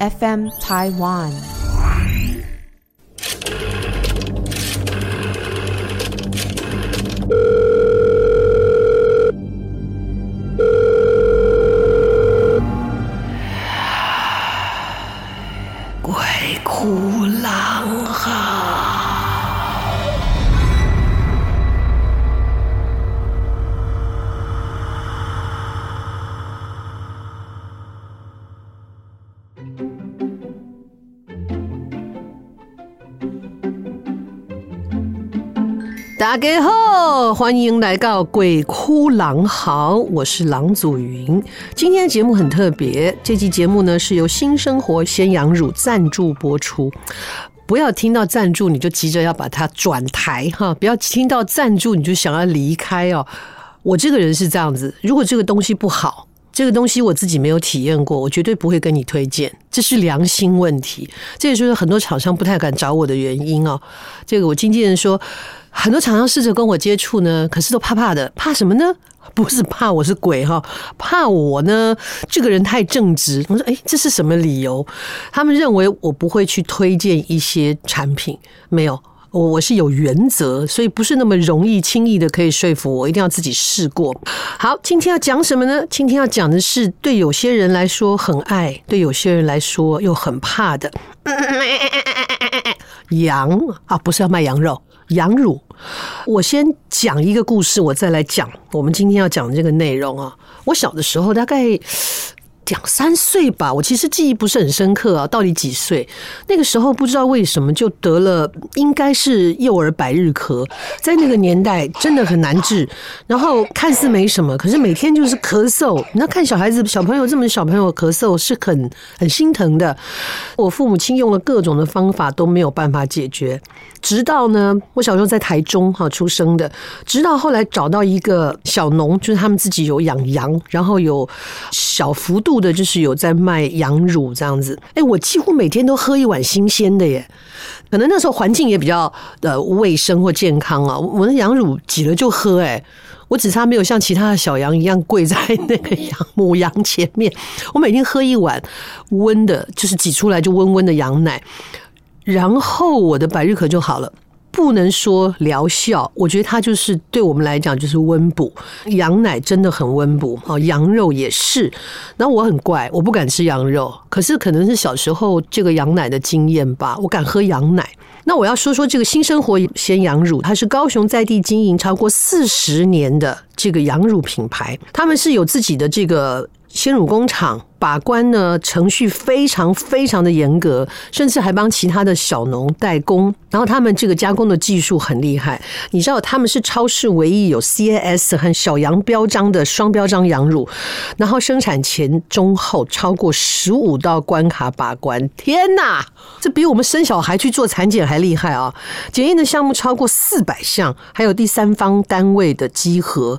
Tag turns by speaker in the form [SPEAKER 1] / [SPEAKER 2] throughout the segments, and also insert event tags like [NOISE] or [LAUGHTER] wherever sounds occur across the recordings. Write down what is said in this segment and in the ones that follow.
[SPEAKER 1] FM Taiwan。
[SPEAKER 2] 大家好，欢迎来到《鬼哭狼嚎》，我是郎祖筠。今天的节目很特别，这期节目呢是由新生活鲜羊乳赞助播出。不要听到赞助你就急着要把它转台哈，不要听到赞助你就想要离开哦。我这个人是这样子，如果这个东西不好，这个东西我自己没有体验过，我绝对不会跟你推荐，这是良心问题。这也就是很多厂商不太敢找我的原因哦。这个我经纪人说。很多厂商试着跟我接触呢，可是都怕怕的，怕什么呢？[LAUGHS] 不是怕我是鬼哈，怕我呢这个人太正直。我说，哎，这是什么理由？他们认为我不会去推荐一些产品，没有，我我是有原则，所以不是那么容易轻易的可以说服我，一定要自己试过。好，今天要讲什么呢？今天要讲的是对有些人来说很爱，对有些人来说又很怕的 [COUGHS] 羊啊，不是要卖羊肉。羊乳，我先讲一个故事，我再来讲我们今天要讲的这个内容啊。我小的时候大概。两三岁吧，我其实记忆不是很深刻啊，到底几岁？那个时候不知道为什么就得了，应该是幼儿百日咳，在那个年代真的很难治。然后看似没什么，可是每天就是咳嗽。那看小孩子、小朋友这么小朋友咳嗽是很很心疼的。我父母亲用了各种的方法都没有办法解决，直到呢，我小时候在台中哈出生的，直到后来找到一个小农，就是他们自己有养羊，然后有小幅度。的就是有在卖羊乳这样子，哎，我几乎每天都喝一碗新鲜的耶。可能那时候环境也比较呃卫生或健康啊，我的羊乳挤了就喝，哎，我只差没有像其他的小羊一样跪在那个羊母羊前面，我每天喝一碗温的，就是挤出来就温温的羊奶，然后我的百日咳就好了。不能说疗效，我觉得它就是对我们来讲就是温补。羊奶真的很温补哦，羊肉也是。那我很怪，我不敢吃羊肉，可是可能是小时候这个羊奶的经验吧，我敢喝羊奶。那我要说说这个新生活鲜羊乳，它是高雄在地经营超过四十年的这个羊乳品牌，他们是有自己的这个。鲜乳工厂把关呢，程序非常非常的严格，甚至还帮其他的小农代工。然后他们这个加工的技术很厉害，你知道他们是超市唯一有 CAS 和小羊标章的双标章羊乳，然后生产前中后超过十五道关卡把关。天哪，这比我们生小孩去做产检还厉害啊！检验的项目超过四百项，还有第三方单位的稽核。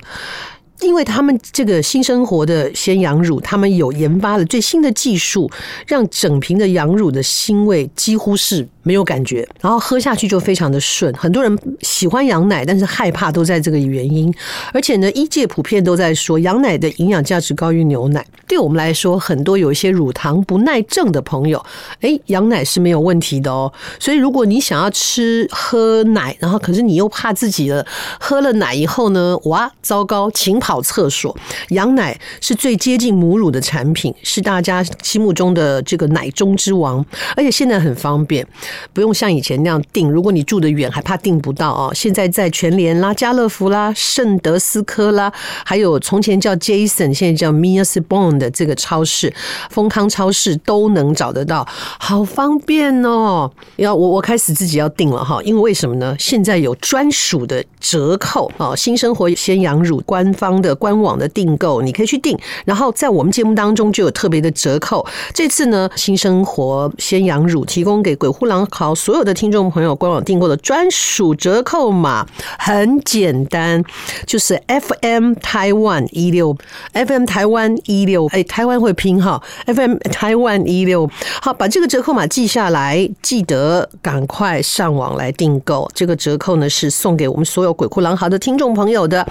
[SPEAKER 2] 因为他们这个新生活的鲜羊乳，他们有研发了最新的技术，让整瓶的羊乳的腥味几乎是没有感觉，然后喝下去就非常的顺。很多人喜欢羊奶，但是害怕都在这个原因。而且呢，医界普遍都在说，羊奶的营养价值高于牛奶。对我们来说，很多有一些乳糖不耐症的朋友，诶，羊奶是没有问题的哦。所以如果你想要吃喝奶，然后可是你又怕自己的，喝了奶以后呢，哇，糟糕，请跑厕所。羊奶是最接近母乳的产品，是大家心目中的这个奶中之王，而且现在很方便。不用像以前那样订，如果你住得远，还怕订不到哦。现在在全联啦、家乐福啦、圣德斯科啦，还有从前叫 Jason，现在叫 Mia's Bond 的这个超市，丰康超市都能找得到，好方便哦。要我我开始自己要订了哈，因为为什么呢？现在有专属的折扣哦，新生活鲜羊乳官方的官网的订购，你可以去订，然后在我们节目当中就有特别的折扣。这次呢，新生活鲜羊乳提供给鬼哭狼好所有的听众朋友官网订购的专属折扣码很简单，就是 FM 台湾一六 FM 台湾一六，哎，台湾会拼哈，FM 台湾一六，好，把这个折扣码记下来，记得赶快上网来订购。这个折扣呢是送给我们所有鬼哭狼嚎的听众朋友的，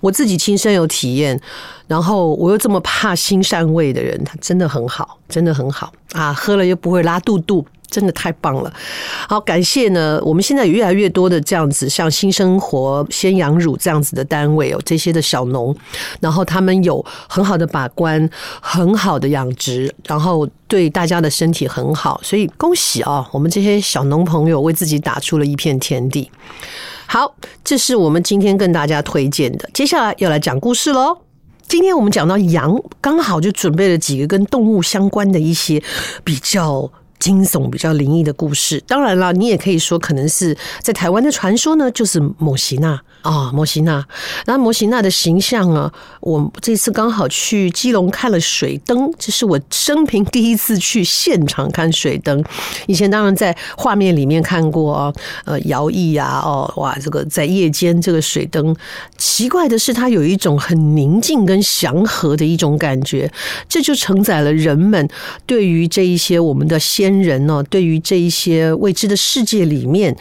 [SPEAKER 2] 我自己亲身有体验。然后我又这么怕腥膻味的人，他真的很好，真的很好啊！喝了又不会拉肚肚，真的太棒了。好，感谢呢，我们现在越来越多的这样子，像新生活鲜羊乳这样子的单位哦，这些的小农，然后他们有很好的把关，很好的养殖，然后对大家的身体很好，所以恭喜啊！我们这些小农朋友为自己打出了一片天地。好，这是我们今天跟大家推荐的，接下来要来讲故事喽。今天我们讲到羊，刚好就准备了几个跟动物相关的一些比较惊悚、比较灵异的故事。当然了，你也可以说可能是在台湾的传说呢，就是某西娜。啊，摩西娜，那摩西娜的形象啊，我这次刚好去基隆看了水灯，这是我生平第一次去现场看水灯。以前当然在画面里面看过啊，呃，摇曳啊，哦，哇，这个在夜间这个水灯，奇怪的是它有一种很宁静跟祥和的一种感觉，这就承载了人们对于这一些我们的先人呢，对于这一些未知的世界里面。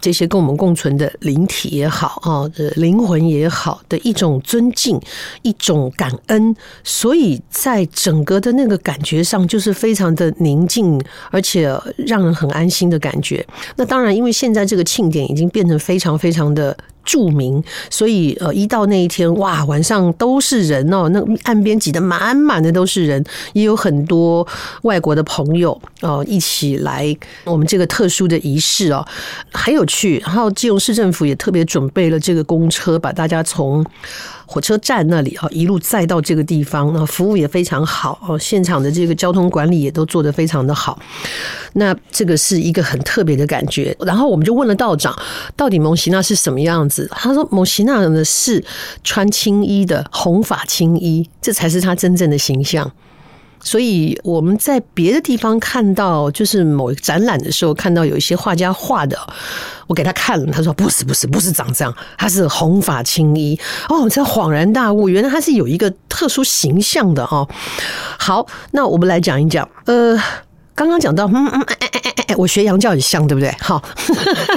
[SPEAKER 2] 这些跟我们共存的灵体也好啊，灵魂也好的一种尊敬，一种感恩，所以在整个的那个感觉上，就是非常的宁静，而且让人很安心的感觉。那当然，因为现在这个庆典已经变成非常非常的。著名，所以呃，一到那一天，哇，晚上都是人哦，那岸边挤得满满的都是人，也有很多外国的朋友哦，一起来我们这个特殊的仪式哦，很有趣。然后基隆市政府也特别准备了这个公车，把大家从。火车站那里啊，一路载到这个地方，那服务也非常好哦。现场的这个交通管理也都做得非常的好。那这个是一个很特别的感觉。然后我们就问了道长，到底蒙西娜是什么样子？他说蒙西娜呢是穿青衣的红发青衣，这才是他真正的形象。所以我们在别的地方看到，就是某一个展览的时候，看到有一些画家画的，我给他看了，他说不是不是不是长这样，他是红发青衣哦，我才恍然大悟，原来他是有一个特殊形象的哦。好，那我们来讲一讲，呃，刚刚讲到，嗯嗯哎哎哎哎哎，我学羊叫很像，对不对？好，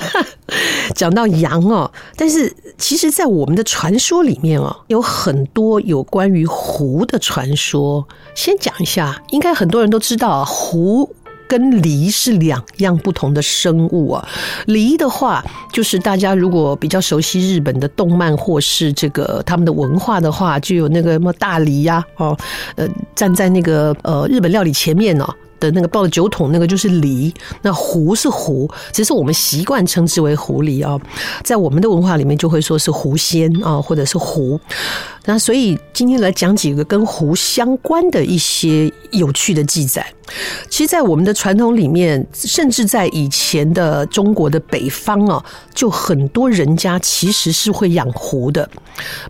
[SPEAKER 2] [LAUGHS] 讲到羊哦，但是其实，在我们的传说里面哦，有很多有关于狐的传说。先讲一下，应该很多人都知道啊，狐跟狸是两样不同的生物啊。狸的话，就是大家如果比较熟悉日本的动漫或是这个他们的文化的话，就有那个什么大狸呀，哦，呃，站在那个呃日本料理前面哦。那个抱着酒桶，那个就是狸，那狐是狐，只是我们习惯称之为狐狸啊，在我们的文化里面就会说是狐仙啊，或者是狐。那所以今天来讲几个跟狐相关的一些有趣的记载。其实，在我们的传统里面，甚至在以前的中国的北方啊，就很多人家其实是会养狐的，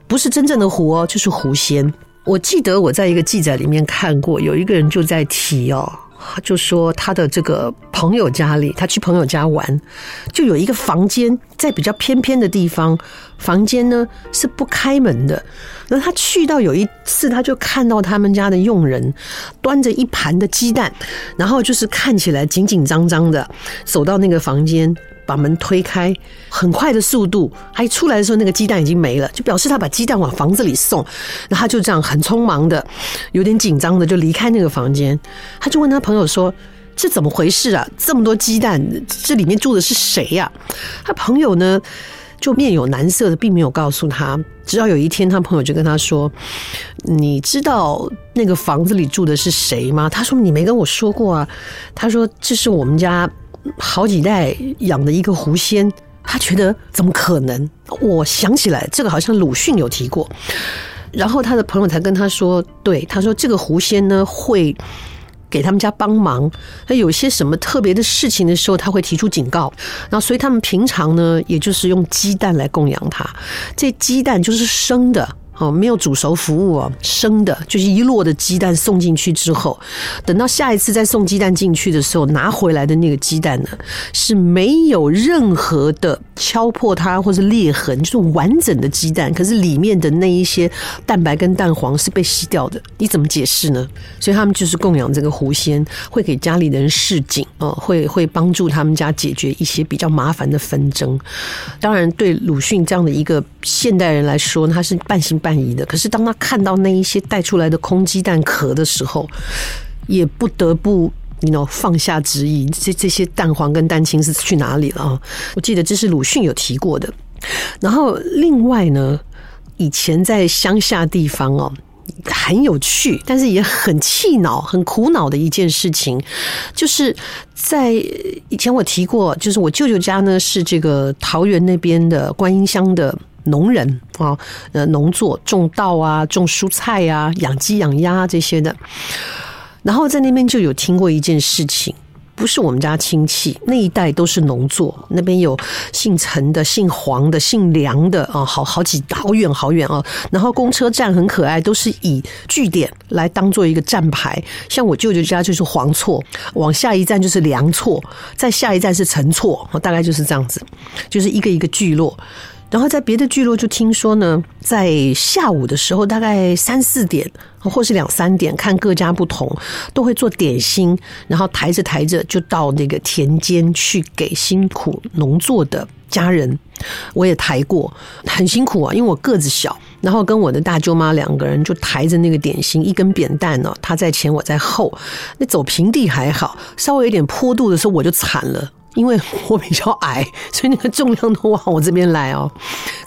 [SPEAKER 2] 不是真正的狐哦，就是狐仙。我记得我在一个记载里面看过，有一个人就在提哦。就说他的这个朋友家里，他去朋友家玩，就有一个房间在比较偏偏的地方，房间呢是不开门的。那他去到有一次，他就看到他们家的佣人端着一盘的鸡蛋，然后就是看起来紧紧张张的走到那个房间。把门推开，很快的速度，他一出来的时候，那个鸡蛋已经没了，就表示他把鸡蛋往房子里送。那他就这样很匆忙的，有点紧张的就离开那个房间。他就问他朋友说：“这怎么回事啊？这么多鸡蛋，这里面住的是谁呀？”他朋友呢就面有难色的，并没有告诉他。直到有一天，他朋友就跟他说：“你知道那个房子里住的是谁吗？”他说：“你没跟我说过啊。”他说：“这是我们家。”好几代养的一个狐仙，他觉得怎么可能？我想起来，这个好像鲁迅有提过。然后他的朋友才跟他说，对，他说这个狐仙呢会给他们家帮忙，他有些什么特别的事情的时候，他会提出警告。然后所以他们平常呢，也就是用鸡蛋来供养他。这鸡蛋就是生的。哦，没有煮熟服务哦，生的，就是一摞的鸡蛋送进去之后，等到下一次再送鸡蛋进去的时候，拿回来的那个鸡蛋呢，是没有任何的敲破它或是裂痕，就是完整的鸡蛋，可是里面的那一些蛋白跟蛋黄是被吸掉的，你怎么解释呢？所以他们就是供养这个狐仙，会给家里的人示警哦，会会帮助他们家解决一些比较麻烦的纷争。当然，对鲁迅这样的一个现代人来说，他是半信半疑的，可是当他看到那一些带出来的空鸡蛋壳的时候，也不得不你 know 放下质疑，这这些蛋黄跟蛋清是去哪里了啊？我记得这是鲁迅有提过的。然后另外呢，以前在乡下地方哦，很有趣，但是也很气恼、很苦恼的一件事情，就是在以前我提过，就是我舅舅家呢是这个桃园那边的观音乡的。农人啊，呃，农作种稻啊，种蔬菜啊，养鸡养鸭这些的。然后在那边就有听过一件事情，不是我们家亲戚那一代都是农作，那边有姓陈的、姓黄的、姓梁的啊，好好几好远好远啊。然后公车站很可爱，都是以据点来当做一个站牌。像我舅舅家就是黄厝，往下一站就是梁厝，再下一站是陈厝，大概就是这样子，就是一个一个聚落。然后在别的聚落就听说呢，在下午的时候，大概三四点或是两三点，看各家不同，都会做点心，然后抬着抬着就到那个田间去给辛苦农作的家人。我也抬过，很辛苦啊，因为我个子小，然后跟我的大舅妈两个人就抬着那个点心，一根扁担呢，她在前，我在后。那走平地还好，稍微有点坡度的时候，我就惨了。因为我比较矮，[LAUGHS] 所以那个重量都往我这边来哦。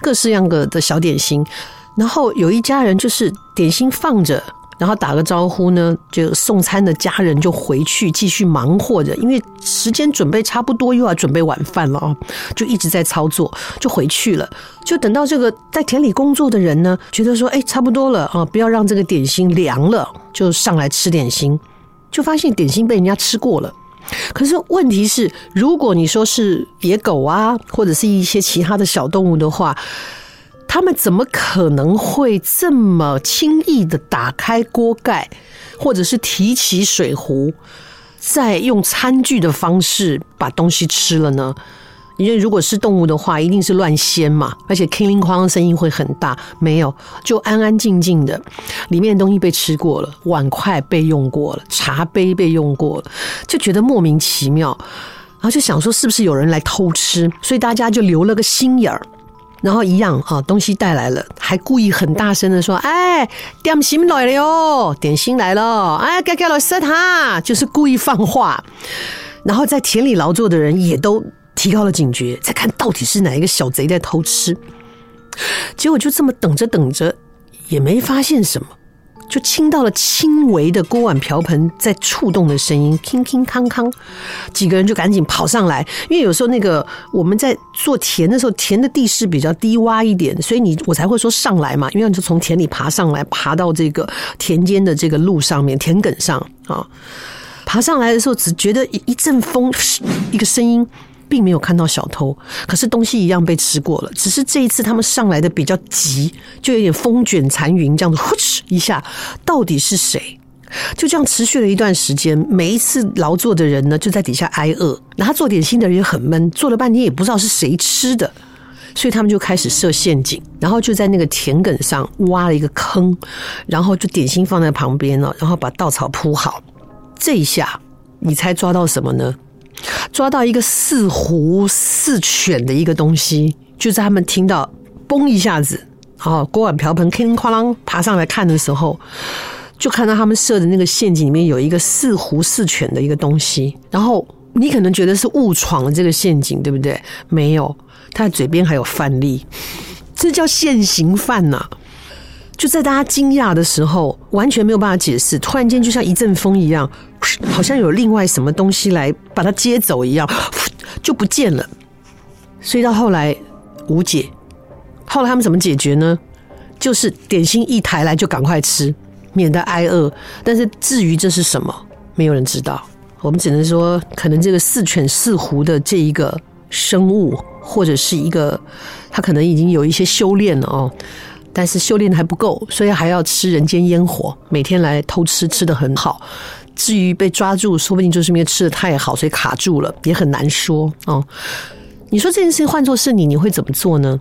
[SPEAKER 2] 各式样个的小点心，然后有一家人就是点心放着，然后打个招呼呢，就送餐的家人就回去继续忙活着，因为时间准备差不多，又要准备晚饭了哦，就一直在操作，就回去了。就等到这个在田里工作的人呢，觉得说，哎，差不多了啊，不要让这个点心凉了，就上来吃点心，就发现点心被人家吃过了。可是问题是，如果你说是野狗啊，或者是一些其他的小动物的话，他们怎么可能会这么轻易的打开锅盖，或者是提起水壶，再用餐具的方式把东西吃了呢？因为如果是动物的话，一定是乱掀嘛，而且叮铃哐啷声音会很大。没有，就安安静静的，里面的东西被吃过了，碗筷被用过了，茶杯被用过了，就觉得莫名其妙，然后就想说是不是有人来偷吃，所以大家就留了个心眼儿，然后一样啊，东西带来了，还故意很大声的说：“哎，点心来了哟，点心来了，哎，该该来吃它，就是故意放话。”然后在田里劳作的人也都。提高了警觉，再看到底是哪一个小贼在偷吃，结果就这么等着等着，也没发现什么，就听到了轻微的锅碗瓢盆在触动的声音，乒乒乓乓，几个人就赶紧跑上来，因为有时候那个我们在做田的时候，田的地势比较低洼一点，所以你我才会说上来嘛，因为你就从田里爬上来，爬到这个田间的这个路上面，田埂上啊，爬上来的时候只觉得一一阵风，一个声音。并没有看到小偷，可是东西一样被吃过了。只是这一次他们上来的比较急，就有点风卷残云这样子，呼哧一下，到底是谁？就这样持续了一段时间。每一次劳作的人呢，就在底下挨饿。那他做点心的人也很闷，做了半天也不知道是谁吃的，所以他们就开始设陷阱，然后就在那个田埂上挖了一个坑，然后就点心放在旁边了，然后把稻草铺好。这一下，你猜抓到什么呢？抓到一个似狐似犬的一个东西，就在他们听到“嘣”一下子，哦，锅碗瓢盆哐哐啷爬上来看的时候，就看到他们设的那个陷阱里面有一个似狐似犬的一个东西。然后你可能觉得是误闯了这个陷阱，对不对？没有，他的嘴边还有饭粒，这叫现行犯呐、啊！就在大家惊讶的时候，完全没有办法解释，突然间就像一阵风一样，好像有另外什么东西来把它接走一样，[SNIFFS] 就不见了。所以到后来无解。后来他们怎么解决呢？就是点心一抬来就赶快吃，免得挨饿。但是至于这是什么，没有人知道。我们只能说，可能这个似犬似狐的这一个生物，或者是一个他可能已经有一些修炼了哦。但是修炼的还不够，所以还要吃人间烟火，每天来偷吃，吃的很好。至于被抓住，说不定就是因为吃的太好，所以卡住了，也很难说哦。你说这件事情换作是你，你会怎么做呢？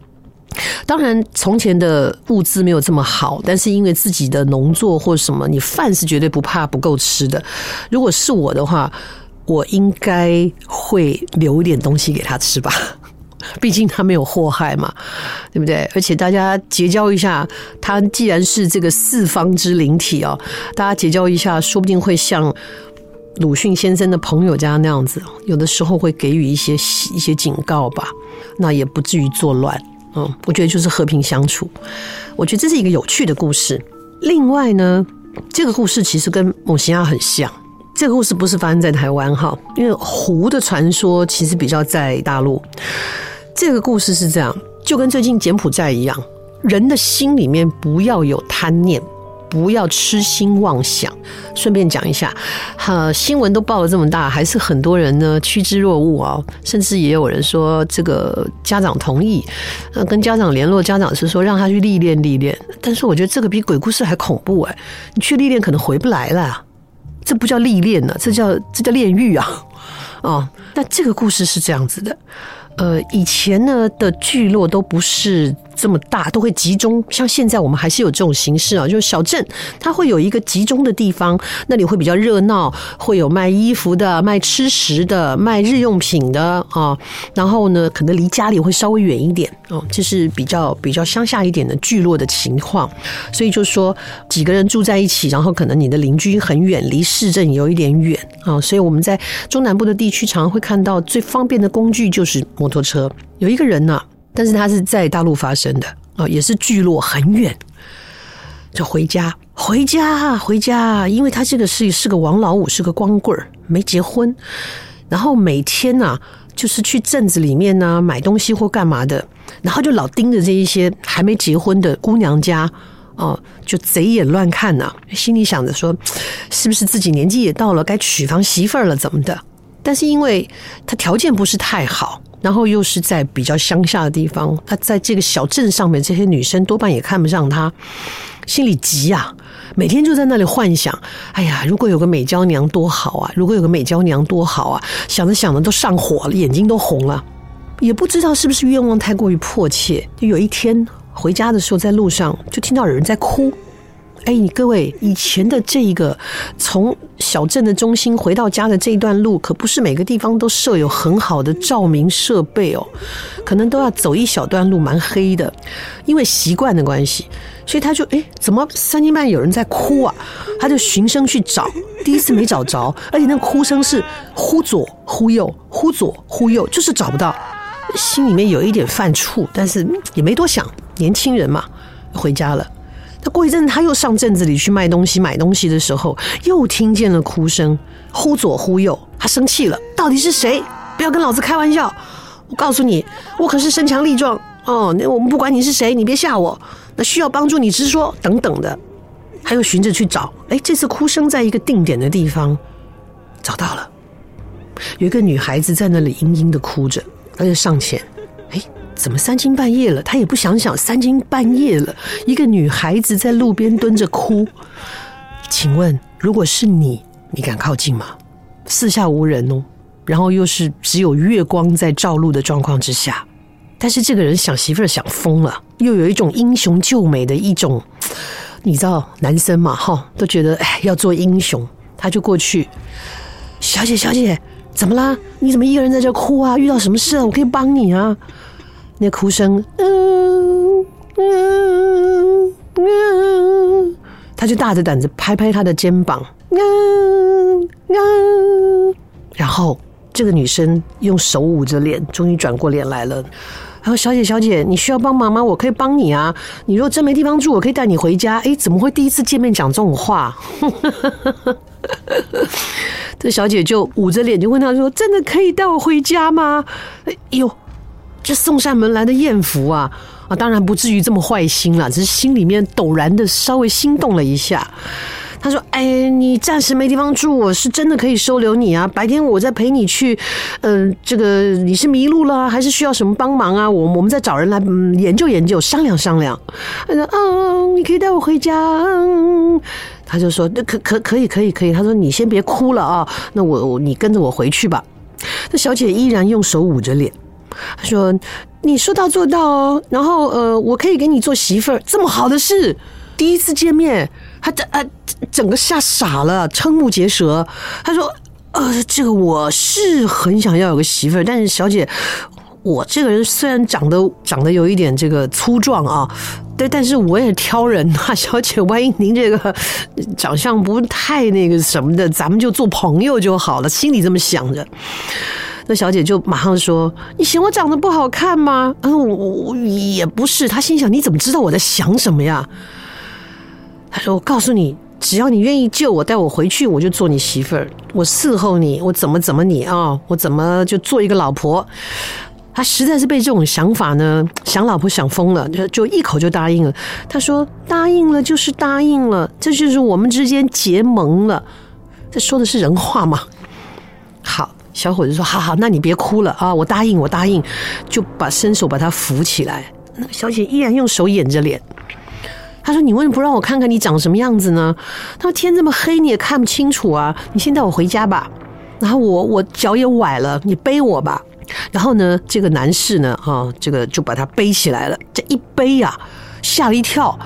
[SPEAKER 2] 当然，从前的物资没有这么好，但是因为自己的农作或什么，你饭是绝对不怕不够吃的。如果是我的话，我应该会留一点东西给他吃吧。[LAUGHS] 毕竟他没有祸害嘛，对不对？而且大家结交一下，他既然是这个四方之灵体哦，大家结交一下，说不定会像鲁迅先生的朋友家那样子，有的时候会给予一些一些警告吧，那也不至于作乱。嗯，我觉得就是和平相处。我觉得这是一个有趣的故事。另外呢，这个故事其实跟蒙西亚很像。这个故事不是发生在台湾哈，因为狐的传说其实比较在大陆。这个故事是这样，就跟最近柬埔寨一样，人的心里面不要有贪念，不要痴心妄想。顺便讲一下，哈，新闻都报了这么大，还是很多人呢趋之若鹜啊，甚至也有人说这个家长同意，呃，跟家长联络，家长是说让他去历练历练。但是我觉得这个比鬼故事还恐怖哎，你去历练可能回不来了。这不叫历练呢，这叫这叫炼狱啊！哦，那这个故事是这样子的。呃，以前呢的聚落都不是这么大，都会集中。像现在我们还是有这种形式啊，就是小镇，它会有一个集中的地方，那里会比较热闹，会有卖衣服的、卖吃食的、卖日用品的啊。然后呢，可能离家里会稍微远一点哦，这是比较比较乡下一点的聚落的情况。所以就说几个人住在一起，然后可能你的邻居很远，离市镇有一点远啊。所以我们在中南部的地区，常常会看到最方便的工具就是。摩托车有一个人呢，但是他是在大陆发生的啊，也是聚落很远，就回家，回家，回家，因为他这个是是个王老五，是个光棍儿，没结婚，然后每天呢，就是去镇子里面呢买东西或干嘛的，然后就老盯着这一些还没结婚的姑娘家哦，就贼眼乱看呐，心里想着说，是不是自己年纪也到了该娶房媳妇儿了，怎么的？但是因为他条件不是太好。然后又是在比较乡下的地方，他在这个小镇上面，这些女生多半也看不上他，心里急啊，每天就在那里幻想：哎呀，如果有个美娇娘多好啊！如果有个美娇娘多好啊！想着想着都上火了，眼睛都红了，也不知道是不是愿望太过于迫切。就有一天回家的时候，在路上就听到有人在哭。哎，你各位，以前的这一个从小镇的中心回到家的这一段路，可不是每个地方都设有很好的照明设备哦，可能都要走一小段路，蛮黑的。因为习惯的关系，所以他就哎，怎么三更半夜有人在哭啊？他就循声去找，第一次没找着，而且那哭声是忽左忽右，忽左忽右，就是找不到，心里面有一点犯怵，但是也没多想，年轻人嘛，回家了。过一阵，他又上镇子里去卖东西、买东西的时候，又听见了哭声，忽左忽右。他生气了，到底是谁？不要跟老子开玩笑！我告诉你，我可是身强力壮哦。那我们不管你是谁，你别吓我。那需要帮助你直说，等等的。他又寻着去找，哎，这次哭声在一个定点的地方找到了，有一个女孩子在那里嘤嘤的哭着，他就上前，怎么三更半夜了？他也不想想，三更半夜了，一个女孩子在路边蹲着哭。请问，如果是你，你敢靠近吗？四下无人哦，然后又是只有月光在照路的状况之下。但是这个人想媳妇儿想疯了，又有一种英雄救美的一种，你知道，男生嘛，哈，都觉得哎要做英雄，他就过去。小姐，小姐，怎么啦？你怎么一个人在这哭啊？遇到什么事了？我可以帮你啊。那哭声，嗯嗯嗯，他就大着胆子拍拍他的肩膀，嗯嗯，然后这个女生用手捂着脸，终于转过脸来了。然后小姐小姐，你需要帮忙吗？我可以帮你啊。你如果真没地方住，我可以带你回家。哎，怎么会第一次见面讲这种话？[LAUGHS] 这小姐就捂着脸就问他说：“真的可以带我回家吗？”哎呦！这送上门来的艳福啊啊，当然不至于这么坏心了，只是心里面陡然的稍微心动了一下。他说：“哎，你暂时没地方住，我是真的可以收留你啊。白天我再陪你去，嗯、这个你是迷路了，还是需要什么帮忙啊？我我们再找人来、嗯、研究研究，商量商量。”他说：“嗯，你可以带我回家。”他就说：“那可可可以可以可以。”他说：“你先别哭了啊，那我我你跟着我回去吧。”那小姐依然用手捂着脸，他说：“你说到做到哦，然后呃，我可以给你做媳妇儿，这么好的事。”第一次见面，他整啊整个吓傻了，瞠目结舌。他说：“呃，这个我是很想要有个媳妇儿，但是小姐，我这个人虽然长得长得有一点这个粗壮啊，对，但是我也挑人啊，[LAUGHS] 小姐，万一您这个长相不太那个什么的，咱们就做朋友就好了。”心里这么想着，那小姐就马上说：“你嫌我长得不好看吗？”嗯，我我也不是。她心想：“你怎么知道我在想什么呀？”他说：“我告诉你，只要你愿意救我，带我回去，我就做你媳妇儿。我伺候你，我怎么怎么你啊、我怎么就做一个老婆？”他实在是被这种想法呢，想老婆想疯了，就就一口就答应了。他说：“答应了就是答应了，这就是我们之间结盟了。”这说的是人话吗？好，小伙子说：“好好，那你别哭了啊，我答应，我答应。”就把伸手把他扶起来。那个小姐依然用手掩着脸。他说：“你为什么不让我看看你长什么样子呢？”他说：“天这么黑，你也看不清楚啊！你先带我回家吧。然后我我脚也崴了，你背我吧。然后呢，这个男士呢，啊，这个就把他背起来了。这一背呀，吓了一跳，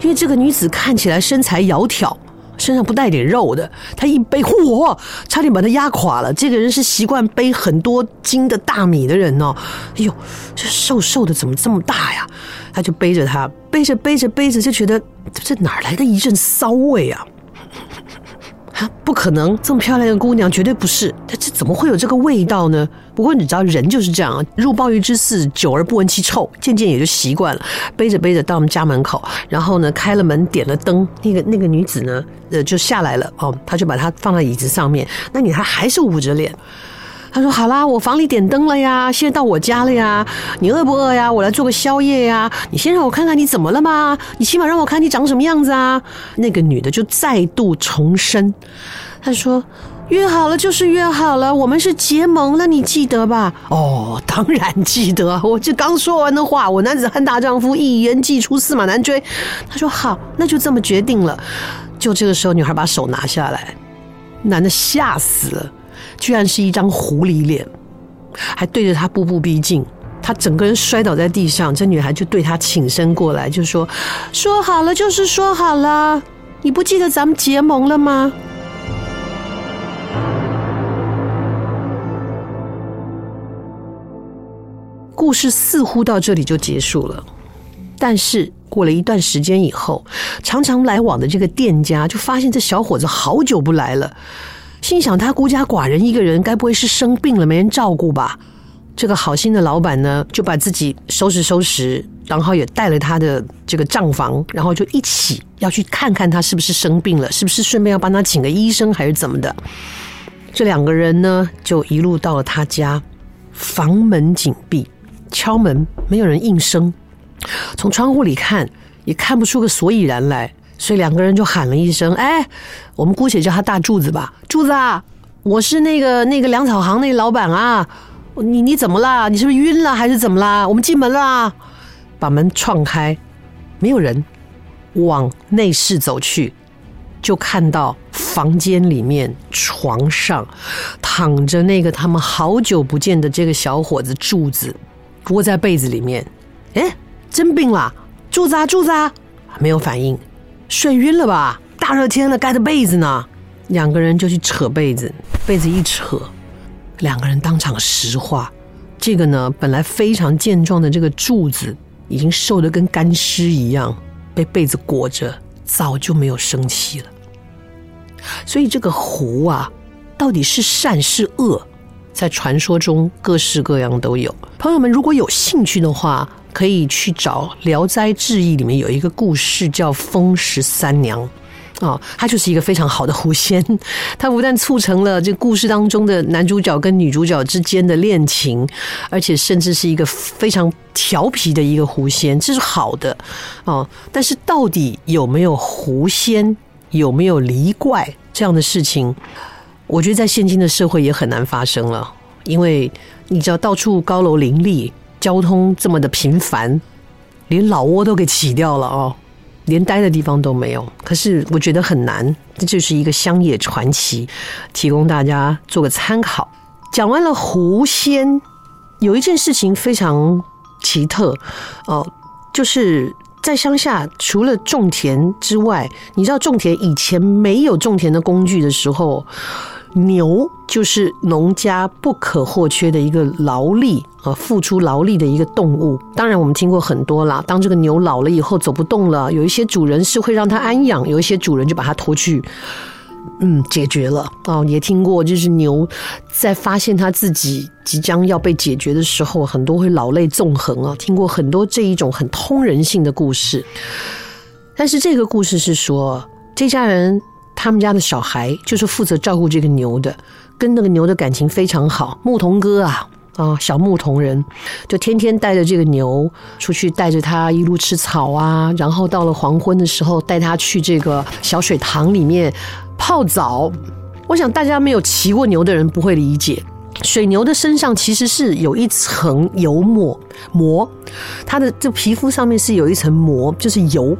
[SPEAKER 2] 因为这个女子看起来身材窈窕。”身上不带点肉的，他一背，嚯，差点把他压垮了。这个人是习惯背很多斤的大米的人哦。哎呦，这瘦瘦的怎么这么大呀？他就背着他，背着背着背着，就觉得这哪来的一阵骚味啊？不可能，这么漂亮的姑娘绝对不是。她这怎么会有这个味道呢？不过你知道，人就是这样，入鲍鱼之肆，久而不闻其臭，渐渐也就习惯了。背着背着到我们家门口，然后呢，开了门，点了灯，那个那个女子呢，呃，就下来了哦，她就把她放在椅子上面。那女孩还是捂着脸。他说：“好啦，我房里点灯了呀，现在到我家了呀。你饿不饿呀？我来做个宵夜呀。你先让我看看你怎么了嘛？你起码让我看你长什么样子啊。”那个女的就再度重申，她说：“约好了就是约好了，我们是结盟了，你记得吧？”哦，当然记得。我这刚说完的话，我男子汉大丈夫，一言既出，驷马难追。他说：“好，那就这么决定了。”就这个时候，女孩把手拿下来，男的吓死了。居然是一张狐狸脸，还对着他步步逼近，他整个人摔倒在地上。这女孩就对他请身过来，就说：“说好了就是说好了，你不记得咱们结盟了吗？”故事似乎到这里就结束了，但是过了一段时间以后，常常来往的这个店家就发现这小伙子好久不来了。心想他孤家寡人一个人，该不会是生病了没人照顾吧？这个好心的老板呢，就把自己收拾收拾，然后也带了他的这个账房，然后就一起要去看看他是不是生病了，是不是顺便要帮他请个医生还是怎么的？这两个人呢，就一路到了他家，房门紧闭，敲门没有人应声，从窗户里看也看不出个所以然来。所以两个人就喊了一声：“哎，我们姑且叫他大柱子吧，柱子啊，我是那个那个粮草行那老板啊，你你怎么了？你是不是晕了还是怎么啦？我们进门了，把门撞开，没有人，往内室走去，就看到房间里面床上躺着那个他们好久不见的这个小伙子柱子，窝在被子里面。哎，真病了，柱子啊，柱子啊，没有反应。”睡晕了吧？大热天的盖着被子呢，两个人就去扯被子，被子一扯，两个人当场石化。这个呢，本来非常健壮的这个柱子，已经瘦得跟干尸一样，被被子裹着，早就没有生气了。所以这个狐啊，到底是善是恶，在传说中各式各样都有。朋友们，如果有兴趣的话，可以去找《聊斋志异》里面有一个故事叫《风十三娘》，哦，她就是一个非常好的狐仙，[LAUGHS] 她不但促成了这故事当中的男主角跟女主角之间的恋情，而且甚至是一个非常调皮的一个狐仙，这是好的。哦。但是到底有没有狐仙有没有离怪这样的事情，我觉得在现今的社会也很难发生了，因为你知道到处高楼林立，交通这么的频繁，连老窝都给起掉了哦，连待的地方都没有。可是我觉得很难，这就是一个乡野传奇，提供大家做个参考。讲完了狐仙，有一件事情非常奇特哦，就是。在乡下，除了种田之外，你知道种田以前没有种田的工具的时候，牛就是农家不可或缺的一个劳力啊，付出劳力的一个动物。当然，我们听过很多啦。当这个牛老了以后走不动了，有一些主人是会让它安养，有一些主人就把它拖去。嗯，解决了哦，也听过，就是牛在发现它自己即将要被解决的时候，很多会老泪纵横啊。听过很多这一种很通人性的故事，但是这个故事是说，这家人他们家的小孩就是负责照顾这个牛的，跟那个牛的感情非常好，牧童哥啊。啊，小牧童人就天天带着这个牛出去，带着它一路吃草啊，然后到了黄昏的时候，带它去这个小水塘里面泡澡。我想大家没有骑过牛的人不会理解，水牛的身上其实是有一层油膜膜，它的这皮肤上面是有一层膜，就是油。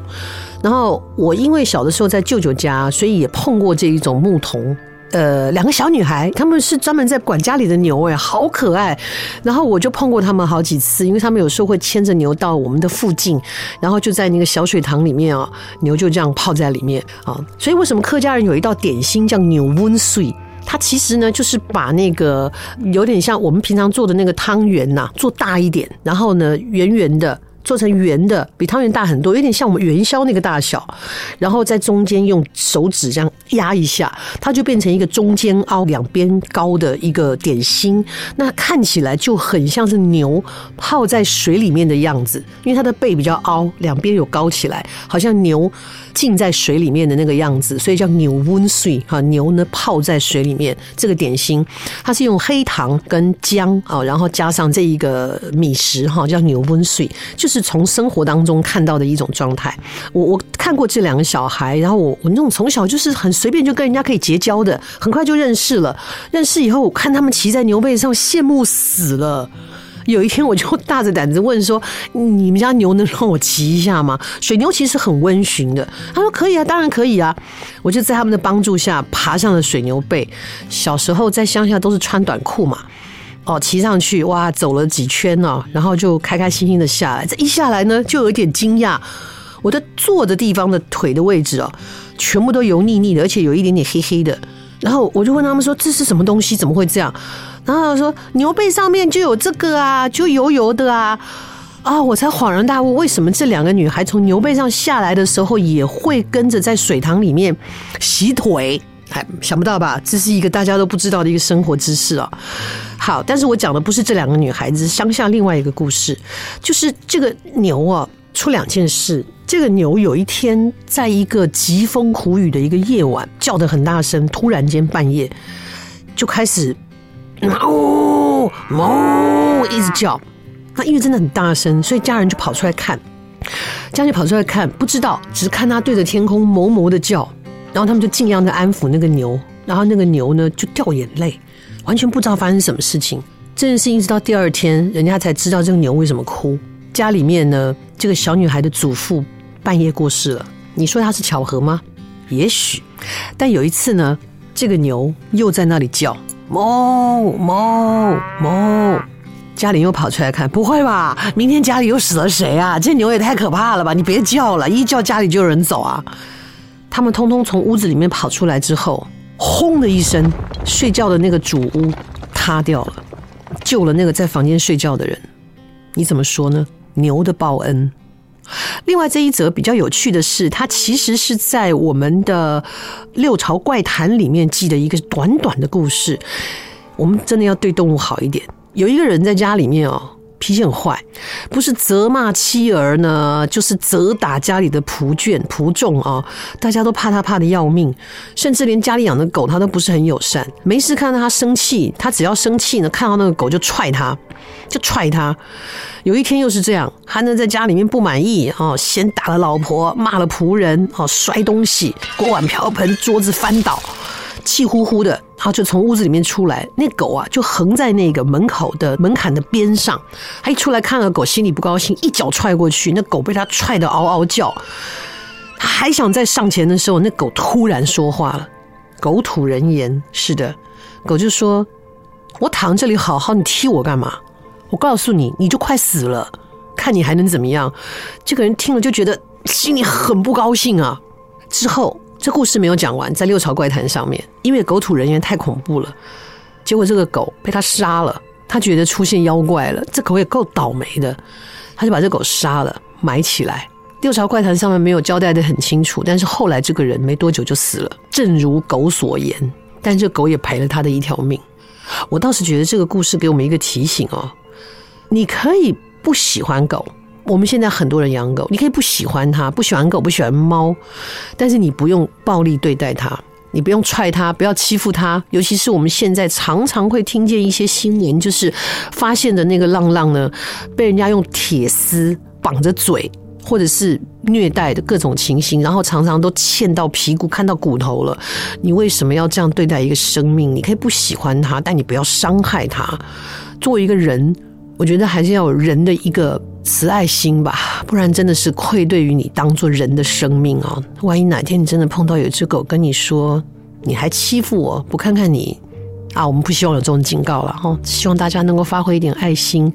[SPEAKER 2] 然后我因为小的时候在舅舅家，所以也碰过这一种牧童。呃，两个小女孩，她们是专门在管家里的牛，哎，好可爱。然后我就碰过她们好几次，因为她们有时候会牵着牛到我们的附近，然后就在那个小水塘里面啊，牛就这样泡在里面啊。所以为什么客家人有一道点心叫牛温水？它其实呢就是把那个有点像我们平常做的那个汤圆呐，做大一点，然后呢圆圆的。做成圆的，比汤圆大很多，有点像我们元宵那个大小。然后在中间用手指这样压一下，它就变成一个中间凹、两边高的一个点心。那看起来就很像是牛泡在水里面的样子，因为它的背比较凹，两边有高起来，好像牛浸在水里面的那个样子，所以叫牛温水哈。牛呢泡在水里面，这个点心它是用黑糖跟姜啊，然后加上这一个米食哈，叫牛温水，就是从生活当中看到的一种状态。我我看过这两个小孩，然后我我那种从小就是很随便就跟人家可以结交的，很快就认识了。认识以后，我看他们骑在牛背上，羡慕死了。有一天，我就大着胆子问说：“你们家牛能让我骑一下吗？” [LAUGHS] 水牛其实很温驯的，他说：“可以啊，当然可以啊。”我就在他们的帮助下爬上了水牛背。小时候在乡下都是穿短裤嘛，哦，骑上去哇，走了几圈哦，然后就开开心心的下来。这一下来呢，就有点惊讶，我的坐的地方的腿的位置哦，全部都油腻腻的，而且有一点点黑黑的。然后我就问他们说：“这是什么东西？怎么会这样？”然后他说：“牛背上面就有这个啊，就油油的啊！”啊，我才恍然大悟，为什么这两个女孩从牛背上下来的时候也会跟着在水塘里面洗腿？还想不到吧？这是一个大家都不知道的一个生活知识哦！好，但是我讲的不是这两个女孩子，乡下另外一个故事，就是这个牛啊，出两件事。这个牛有一天在一个疾风苦雨的一个夜晚叫得很大声，突然间半夜就开始哞哞一直叫。那因为真的很大声，所以家人就跑出来看。家人就跑出来看，不知道，只是看他对着天空哞哞的叫。然后他们就尽量的安抚那个牛，然后那个牛呢就掉眼泪，完全不知道发生什么事情。这件事情一直到第二天，人家才知道这个牛为什么哭。家里面呢，这个小女孩的祖父。半夜过世了，你说他是巧合吗？也许，但有一次呢，这个牛又在那里叫，哞哞哞，家里又跑出来看，不会吧？明天家里又死了谁啊？这牛也太可怕了吧！你别叫了，一叫家里就有人走啊！他们通通从屋子里面跑出来之后，轰的一声，睡觉的那个主屋塌掉了，救了那个在房间睡觉的人。你怎么说呢？牛的报恩。另外这一则比较有趣的是，它其实是在我们的六朝怪谈里面记的一个短短的故事。我们真的要对动物好一点。有一个人在家里面哦，脾气很坏，不是责骂妻儿呢，就是责打家里的仆眷仆众啊，大家都怕他怕得要命，甚至连家里养的狗他都不是很友善。没事看到他生气，他只要生气呢，看到那个狗就踹他，就踹他。有一天又是这样，他呢在家里面不满意哦，先打了老婆，骂了仆人哦，摔东西，锅碗瓢盆桌子翻倒。气呼呼的，然后就从屋子里面出来。那狗啊，就横在那个门口的门槛的边上。他一出来看了狗，心里不高兴，一脚踹过去。那狗被他踹得嗷嗷叫。他还想再上前的时候，那狗突然说话了。狗吐人言，是的，狗就说：“我躺这里好好，你踢我干嘛？我告诉你，你就快死了，看你还能怎么样？”这个人听了就觉得心里很不高兴啊。之后。这故事没有讲完，在六朝怪谈上面，因为狗吐人言太恐怖了，结果这个狗被他杀了。他觉得出现妖怪了，这狗也够倒霉的，他就把这狗杀了，埋起来。六朝怪谈上面没有交代的很清楚，但是后来这个人没多久就死了，正如狗所言。但这狗也赔了他的一条命。我倒是觉得这个故事给我们一个提醒哦，你可以不喜欢狗。我们现在很多人养狗，你可以不喜欢它，不喜欢狗，不喜欢猫，但是你不用暴力对待它，你不用踹它，不要欺负它。尤其是我们现在常常会听见一些新闻，就是发现的那个浪浪呢，被人家用铁丝绑着嘴，或者是虐待的各种情形，然后常常都嵌到皮骨，看到骨头了。你为什么要这样对待一个生命？你可以不喜欢它，但你不要伤害它。作为一个人，我觉得还是要有人的一个。慈爱心吧，不然真的是愧对于你当做人的生命啊！万一哪天你真的碰到有只狗跟你说，你还欺负我，不看看你啊！我们不希望有这种警告了哈，希望大家能够发挥一点爱心。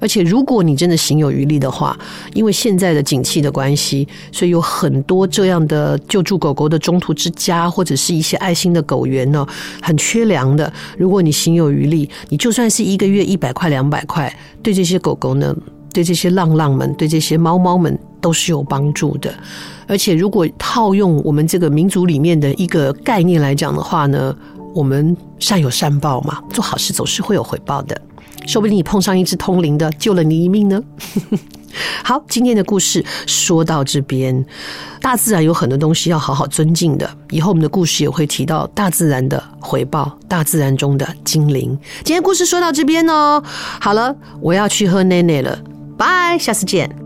[SPEAKER 2] 而且如果你真的行有余力的话，因为现在的景气的关系，所以有很多这样的救助狗狗的中途之家，或者是一些爱心的狗园呢，很缺粮的。如果你行有余力，你就算是一个月一百块、两百块，对这些狗狗呢，对这些浪浪们，对这些猫猫们都是有帮助的。而且，如果套用我们这个民族里面的一个概念来讲的话呢，我们善有善报嘛，做好事总是会有回报的。说不定你碰上一只通灵的，救了你一命呢。[LAUGHS] 好，今天的故事说到这边，大自然有很多东西要好好尊敬的。以后我们的故事也会提到大自然的回报，大自然中的精灵。今天故事说到这边哦，好了，我要去喝奶奶了。拜，下次见。